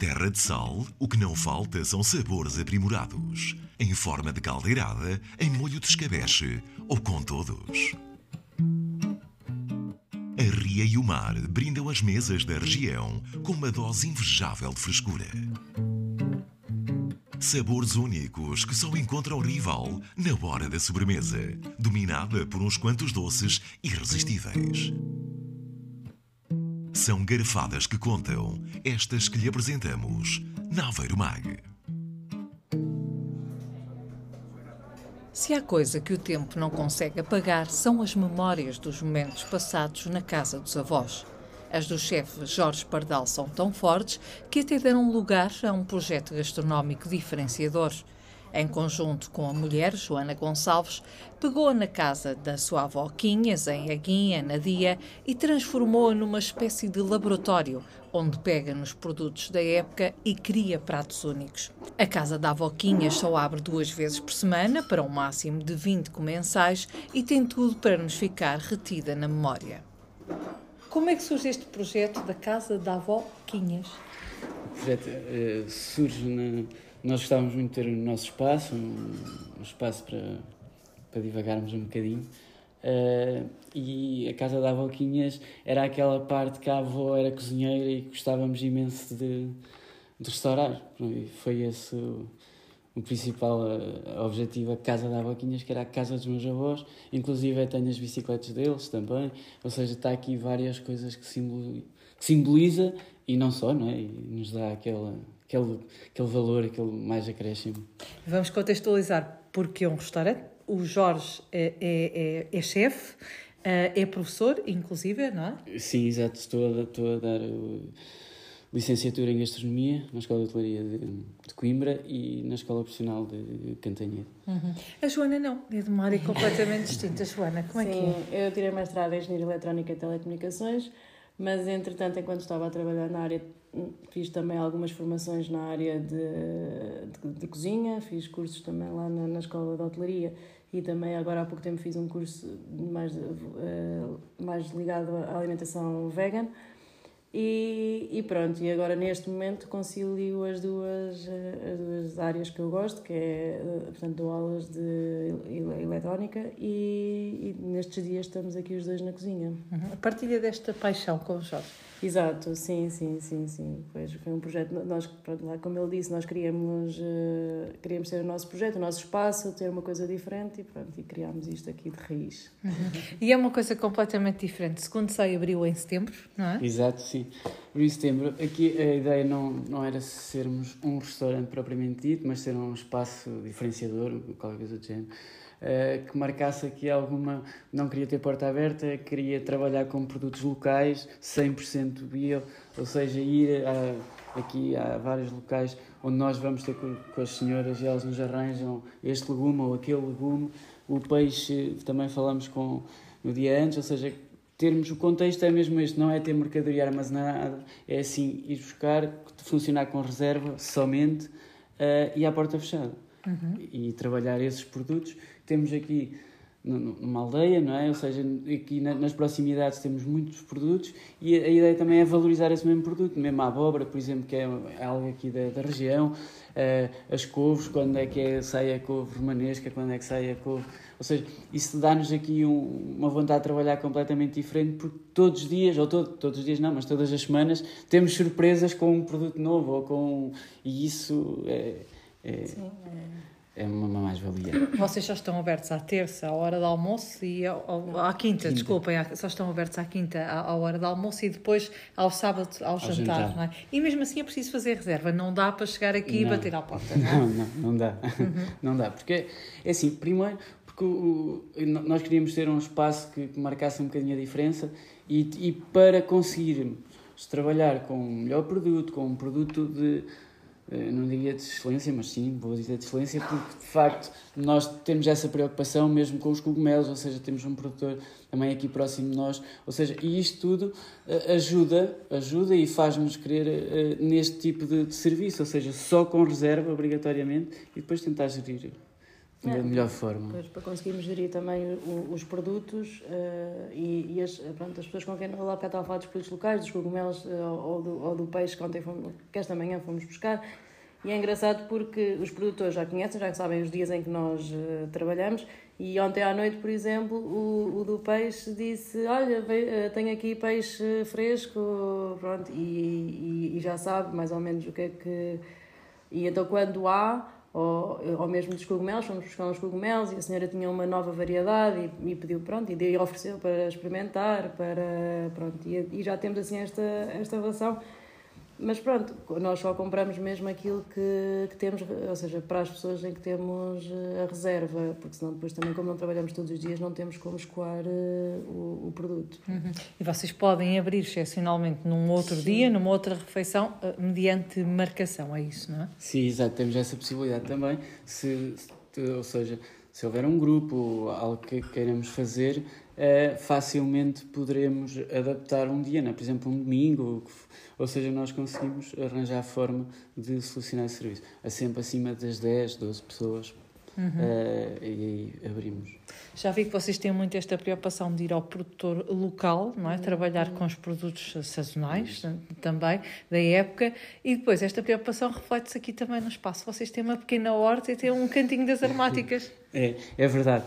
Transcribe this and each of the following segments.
terra de sal, o que não falta são sabores aprimorados. Em forma de caldeirada, em molho de escabeche ou com todos. A ria e o mar brindam as mesas da região com uma dose invejável de frescura. Sabores únicos que só encontram rival na hora da sobremesa, dominada por uns quantos doces irresistíveis. São garfadas que contam, estas que lhe apresentamos na Aveiro Mag. Se há coisa que o tempo não consegue apagar, são as memórias dos momentos passados na casa dos avós. As do chefe Jorge Pardal são tão fortes que até deram lugar a um projeto gastronómico diferenciador. Em conjunto com a mulher, Joana Gonçalves, pegou-a na casa da sua avó Quinhas, em Aguinha, na Dia, e transformou-a numa espécie de laboratório, onde pega nos produtos da época e cria pratos únicos. A casa da avó Quinhas só abre duas vezes por semana, para um máximo de 20 comensais, e tem tudo para nos ficar retida na memória. Como é que surge este projeto da Casa da Avó Quinhas? O projeto uh, surge na. Nós gostávamos muito de ter o nosso espaço, um, um espaço para, para divagarmos um bocadinho. Uh, e a casa da avó Quinhas era aquela parte que a avó era cozinheira e gostávamos imenso de, de restaurar. E foi esse o, o principal uh, objetivo, a casa da Avoquinhas, que era a casa dos meus avós. Inclusive, tenho as bicicletas deles também. Ou seja, está aqui várias coisas que, simboliza, que simboliza e não só, não é? E nos dá aquele, aquele, aquele valor, aquele mais acréscimo. Vamos contextualizar porque é um restaurante. O Jorge é, é, é, é chefe, eh, é professor, inclusive, não é? Sim, exato. Estou a, estou a dar. O licenciatura em Gastronomia na Escola de Hotelaria de, de, Coimbra e na Escola Profissional de Cantanhede. Uhum. A Joana não, é de uma área completamente distinta. Joana, como Sim, é que é? eu tirei mestrado em Engenharia Eletrónica e Telecomunicações, mas entretanto, enquanto estava a trabalhar na área, fiz também algumas formações na área de, de, de cozinha, fiz cursos também lá na, na Escola de Hotelaria e também agora há pouco tempo fiz um curso mais, uh, mais ligado à alimentação vegan. E, e, pronto, e agora neste momento concilio as duas, as duas áreas que eu gosto, que é, portanto, dou aulas de eletrónica e, e nestes dias estamos aqui os dois na cozinha. Uhum. A partilha desta paixão com o Jorge. Exato, sim, sim, sim, sim. Pois foi um projeto, nós, pronto, lá, como ele disse, nós queríamos, uh, queríamos ter o nosso projeto, o nosso espaço, ter uma coisa diferente e pronto, e criámos isto aqui de raiz. Uhum. E é uma coisa completamente diferente. Segundo sei, abriu em setembro, não é? Exato, sim. Abriu em setembro. Aqui a ideia não, não era sermos um restaurante propriamente dito, mas ser um espaço diferenciador, qualquer coisa do género. Uh, que marcasse aqui alguma. Não queria ter porta aberta, queria trabalhar com produtos locais, 100% bio, ou seja, ir a, aqui a vários locais onde nós vamos ter com, com, as senhoras e elas nos arranjam este legume ou aquele legume. O peixe também falamos com no dia antes, ou seja, termos o contexto é mesmo este, não é ter mercadoria armazenada, é assim ir buscar, funcionar com reserva somente uh, e à porta fechada. Uhum. E trabalhar esses produtos temos aqui numa aldeia, não é? Ou seja, aqui nas proximidades temos muitos produtos e a ideia também é valorizar esse mesmo produto, mesmo a abóbora, por exemplo, que é algo aqui da, da região, uh, as couves, quando é que é, sai a couve romanesca, quando é que sai a couve... Ou seja, isso dá-nos aqui um, uma vontade de trabalhar completamente diferente, porque todos os dias, ou todo, todos os dias não, mas todas as semanas, temos surpresas com um produto novo, ou com... e isso é... é... Sim, é é uma mais-valia. Vocês só estão abertos à terça, à hora do almoço, e ao, à quinta, quinta. desculpem, só estão abertos à quinta, à, à, hora do almoço e depois ao sábado, ao, ao jantar, jantar. Não é? E mesmo assim é preciso fazer reserva, não dá para chegar aqui não. e bater à porta. Não, é? não, não, não dá. Uhum. Não dá, porque é assim, primeiro, porque o, nós queríamos ter um espaço que, que marcasse um bocadinho a diferença e, e para conseguirmos trabalhar com um melhor produto, com um produto de não diria de excelência, mas sim, vou dizer de excelência, porque de facto nós temos essa preocupação mesmo com os cogumelos, ou seja, temos um produtor também aqui próximo de nós, ou seja, e isto tudo uh, ajuda, ajuda e faz-nos querer uh, neste tipo de, de, serviço, ou seja, só com reserva obrigatoriamente e depois tentar gerir da É, melhor forma. Pois, para conseguirmos gerir também o- os produtos eh, e, e as, pronto, as pessoas com quem lá cá estava a falar dos produtos locais, dos cogumelos eh, ou, do, ou do peixe que, ontem fomos, que esta manhã fomos buscar. E é engraçado porque os produtores já conhecem, já sabem os dias em que nós eh, trabalhamos. E ontem à noite, por exemplo, o, o do peixe disse: Olha, eh, tenho aqui peixe fresco, pronto, e, e, e já sabe mais ou menos o que é que. E então, quando há, ou, ou mesmo dos cogumelos, fomos buscar uns cogumelos e a senhora tinha uma nova variedade e, e pediu, pronto, e e ofereceu para experimentar, para, pronto, e, e já temos assim esta, esta relação. Mas pronto, nós só compramos mesmo aquilo que, que temos, ou seja, para as pessoas em que temos eh, a reserva, porque senão depois também, como não trabalhamos todos os dias, não temos como escoar eh, o, o produto. Uhum. E vocês podem abrir excepcionalmente num outro dia, numa outra refeição, eh, mediante marcação, é isso, não é? Sim, exato, temos essa possibilidade também. Se, se- ou seja, se houver um grupo, algo que queiramos fazer, eh, facilmente poderemos adaptar um dia, não é? por exemplo, um domingo, ou seja, nós conseguimos arranjar a forma de solucionar esse serviço. É sempre acima das 10, 12 pessoas eh, e aí abrimos. Já vi que vocês têm muito esta preocupação de ir ao produtor local, não é? Trabalhar com os produtos sazonais eh, também, da época, e depois esta preocupação reflete-se aqui também no espaço. Vocês têm uma pequena horta e têm um cantinho das aromáticas. É, é verdade.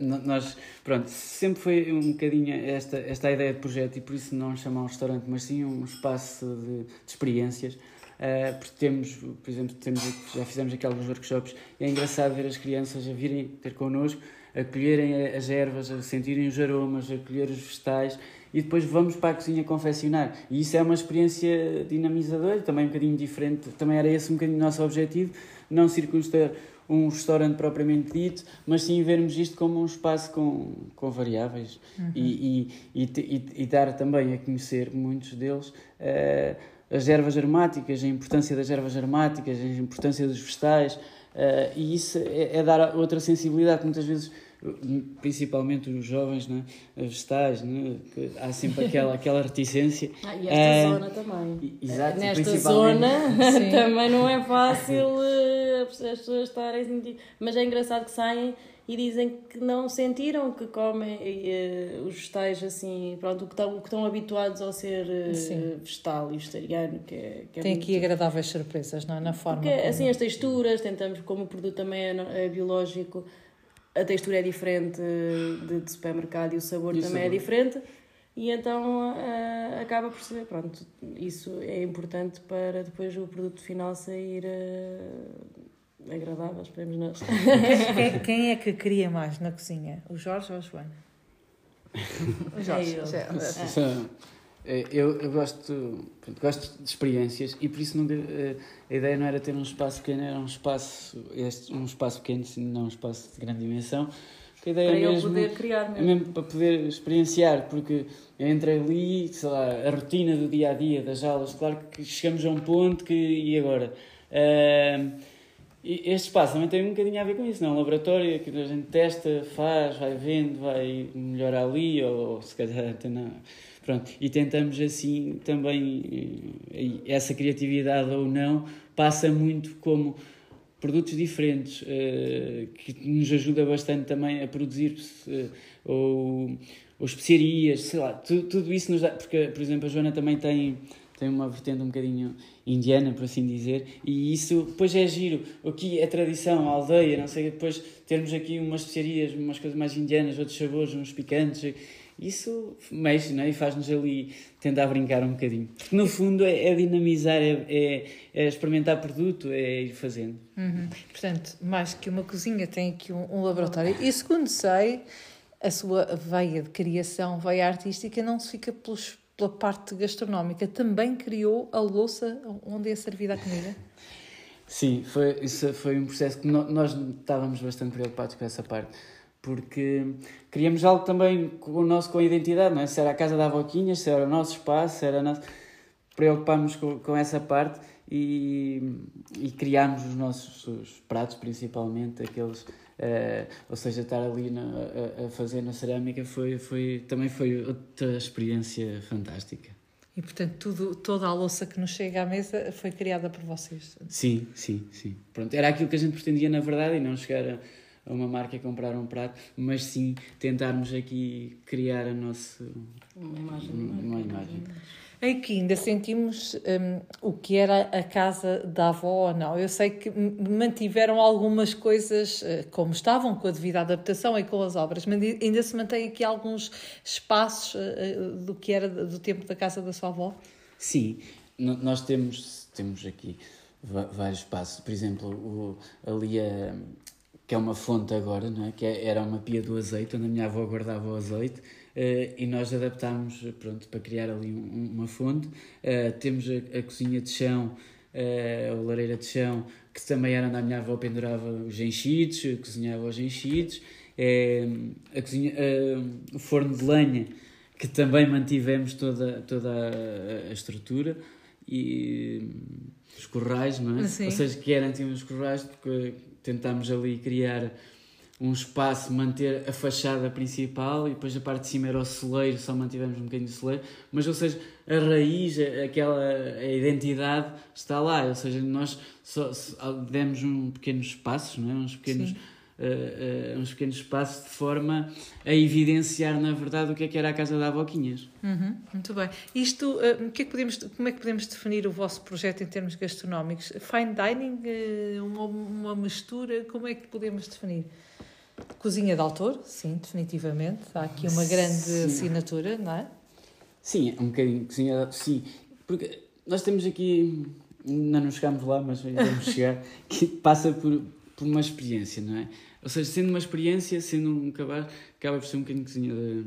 No- nós, pronto, sempre foi um bocadinho esta, esta ideia de projeto e por isso não chamar um restaurante, mas sim um espaço de, de experiências. Eh, porque temos, por exemplo, temos, já fizemos aqui alguns workshops e é engraçado ver as crianças a virem ter connosco, a colherem as ervas, a sentirem os aromas, a colher os vegetais e depois vamos para a cozinha confeccionar. E isso é uma experiência dinamizadora, também um bocadinho diferente, também era esse um bocadinho o nosso objetivo, não circunstar um restaurante propriamente dito, mas sim vermos isto como um espaço com, com variáveis e, e, e, e- e dar também a conhecer muitos deles eh, as ervas aromáticas, a importância das ervas aromáticas, a importância dos vegetais, eh, e isso é, é dar outra sensibilidade que muitas vezes principalmente os jovens, né? vegetais, né? que há sempre aquela, aquela reticência. Ah, e esta Eh, zona também. Exato, Nesta zona também não é fácil eh, as pessoas estarem a sentir. Mas é engraçado que saem e dizem que não sentiram que comem eh, os vegetais assim, pronto, o que estão, o que estão habituados ao ser Sim. vegetal e vegetariano. Que é, que é Tem muito- aqui agradáveis surpresas, não é? Na forma Porque como... assim as texturas, tentamos, como o produto também é, é biológico, a textura é diferente de, de supermercado e o sabor E também é sabor. diferente. E então ah, acaba por ser, pronto, isso é importante para depois o produto final sair agradável, esperemos nós. Quem, quem é que cria mais na cozinha? O Jorge ou a Joana? O Jorge. É eu. já- São- é, Eu, eu gosto, pronto, gosto de experiências e por isso nunca, eh, a ideia não era ter um espaço pequeno, era um espaço, este, um espaço pequeno, sim, não um espaço de grande dimensão. A ideia para é eu mesmo, poder criar é mesmo. mesmo para poder experienciar, porque entre ali, sei lá, a rotina do dia a dia das aulas, claro que chegamos a um ponto que e agora? Ahm, e este espaço também tem um bocadinho a ver com isso, não? é? Um laboratório que a gente testa, faz, vai vendo, vai melhorar ali, ou se calhar até não. Pronto, e tentamos assim também, eh, essa criatividade ou não, passa muito como produtos diferentes, eh, que nos ajuda bastante também a produzir, eh, ou, ou especiarias, sei lá, tu- tudo isso nos dá, porque, por exemplo, a Joana também tem, tem uma vertente um bocadinho indiana, por assim dizer, e isso depois é giro, aqui é tradição, a aldeia, não sei, depois termos aqui umas especiarias, umas coisas mais indianas, outros sabores, uns picantes, isso mexe, não é? E faz-nos ali tentar brincar um bocadinho. Porque no fundo é, é dinamizar, é, é, é experimentar produto, é ir fazendo. Uhum. Portanto, mais que uma cozinha, tem aqui um, um laboratório. E segundo sei, a sua veia de criação, veia artística, não se fica pelos, pela parte gastronómica. Também criou a louça onde é servida a comida. Sim, foi, isso foi um processo que no- nós estávamos bastante preocupados com essa parte, porque queríamos algo também com o nosso com a identidade, não é? Se era a casa da Avoquinhas, se era o nosso espaço, se era nosso... preocupámos com, com essa parte e, e criámos os nossos os pratos, principalmente aqueles, eh, ou seja, estar ali na, a, a fazer na cerâmica foi, foi, também foi outra experiência fantástica. E, portanto, tudo, toda a louça que nos chega à mesa foi criada por vocês. Sim, sim, sim. Pronto, era aquilo que a gente pretendia na verdade e não chegar a, a uma marca comprar um prato, mas sim tentarmos aqui criar a nossa Uma imagem. uma imagem. Aqui ainda sentimos hum, o que era a casa da avó ou não. Eu sei que mantiveram algumas coisas eh, como estavam, com a devida adaptação e com as obras, mas ai- ainda se mantém aqui alguns espaços eh, do que era do tempo da casa da sua avó. Sim, no- nós temos, temos aqui vários espaços. Por exemplo, o, ali a, que é uma fonte agora, não é? que é- era uma pia do azeite, onde a minha avó guardava o azeite. Eh, e nós adaptámos pronto, para criar ali um- um- uma fonte. Eh, temos a, a cozinha de chão, eh, a lareira de chão, que também era onde a minha avó pendurava os enchidos, cozinhava os enchidos. Eh, a cozinha, eh, o forno de lenha, que também mantivemos toda, toda a, a estrutura e os corrais, não é? Sim. Ou seja, que eram tínhamos os corrais, porque tentámos ali criar um espaço, manter a fachada principal e depois a parte de cima era o celeiro, só mantivemos um bocadinho de celeiro, mas ou seja, a raiz, aquela a identidade está lá, ou seja, nós só, só demos um pequenos passos, não é? uns pequenos eh, eh, uns pequenos espaços de forma a evidenciar na verdade o que é que era a casa da Avoquinhas. Uhum, muito bem. Isto, o que é que podemos, como é que podemos definir o vosso projeto em termos gastronómicos? Fine dining, uma, uma mistura, como é que podemos definir? Cozinha de autor, sim, definitivamente. Há aqui uma grande Sim. assinatura, não é? Sim, é um bocadinho cozinha, sim, porque nós temos aqui, ainda não chegámos lá, mas vamos chegar, que passa por, por uma experiência, não é? Ou seja, sendo uma experiência, sendo um cabaz, acaba por ser um bocadinho cozinha de,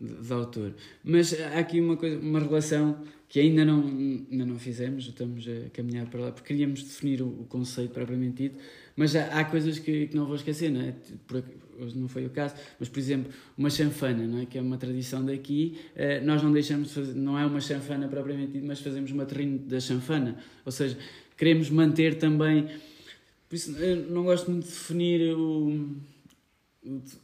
de, de autor. Mas há aqui uma coisa, uma relação que ainda não, ainda não fizemos, estamos a caminhar para lá, porque queríamos definir o, o conceito propriamente dito, mas há, há coisas que, que não vou esquecer, não é? Por, hoje não foi o caso, mas por exemplo, uma chanfana, não é? que é uma tradição daqui, eh, nós não deixamos de fazer, não é uma chanfana propriamente dito, mas fazemos uma terrine da chanfana, ou seja, queremos manter também, por isso eu não gosto muito de definir o,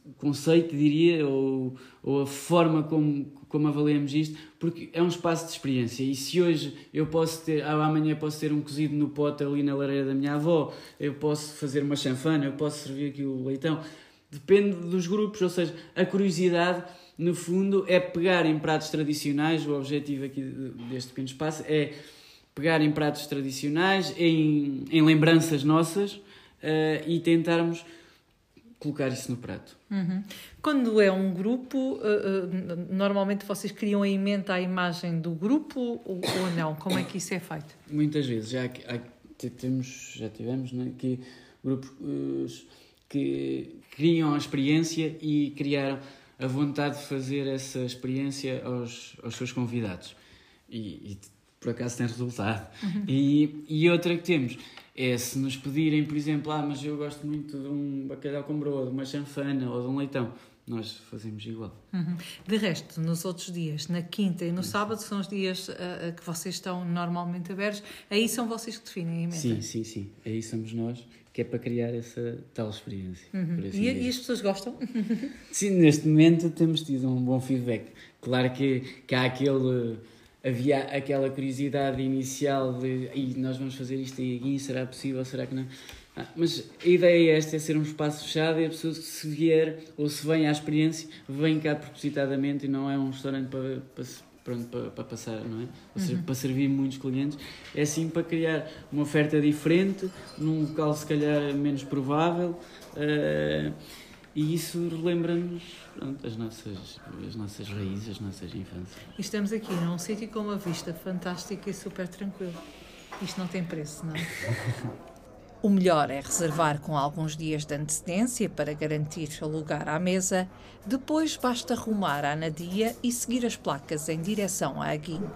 o conceito, diria, ou, ou a forma como, como avaliamos isto, porque é um espaço de experiência. E se hoje eu posso ter, ah, amanhã posso ter um cozido no pote ali na lareira da minha avó, eu posso fazer uma chanfana, eu posso servir aqui o leitão, depende dos grupos, ou seja, a curiosidade. No fundo, é pegar em pratos tradicionais. O objetivo aqui deste pequeno espaço é pegar em pratos tradicionais, em, em lembranças nossas eh, e tentarmos colocar isso no prato. Uhum. Quando é um grupo, eh, eh, normalmente vocês criam em mente a imagem do grupo ou, ou não? Como é que isso é feito? Muitas vezes já, temos, já tivemos né, que grupos eh, que criam a experiência e criaram a vontade de fazer essa experiência aos, aos seus convidados. E, e por acaso tem resultado. E, e outra que temos é se nos pedirem, por exemplo, ah, mas eu gosto muito de um bacalhau com broa, de uma chanfana ou de um leitão, nós fazemos igual. Uhum. De resto, nos outros dias, na quinta e no sábado, são os dias eh, que vocês estão normalmente abertos, aí são vocês que definem em mente. Sim, sim, sim. Aí somos nós, que é para criar essa tal experiência. Uhum. assim E, e as pessoas gostam? Sim, neste momento temos tido um bom feedback. Claro que, que há aquele. Havia aquela curiosidade inicial de e nós vamos fazer isto e será possível, será que não? Ah, mas a ideia é esta, é ser um espaço fechado e a pessoa se vier ou se vem à experiência, vem cá propositadamente e não é um restaurante para, para, pronto, para, para passar, não é? Ou seja, para servir muitos clientes. É assim para criar uma oferta diferente, num local se calhar menos provável. ah, e isso relembra-nos as, nossas, as nossas raízes, as nossas infâncias. E estamos aqui num sítio com uma vista fantástica e super tranquilo. Isto não tem preço, não é? O melhor é reservar com alguns dias de antecedência para garantir o lugar à mesa. Depois basta rumar à Nadia e seguir as placas em direção à Aguinho.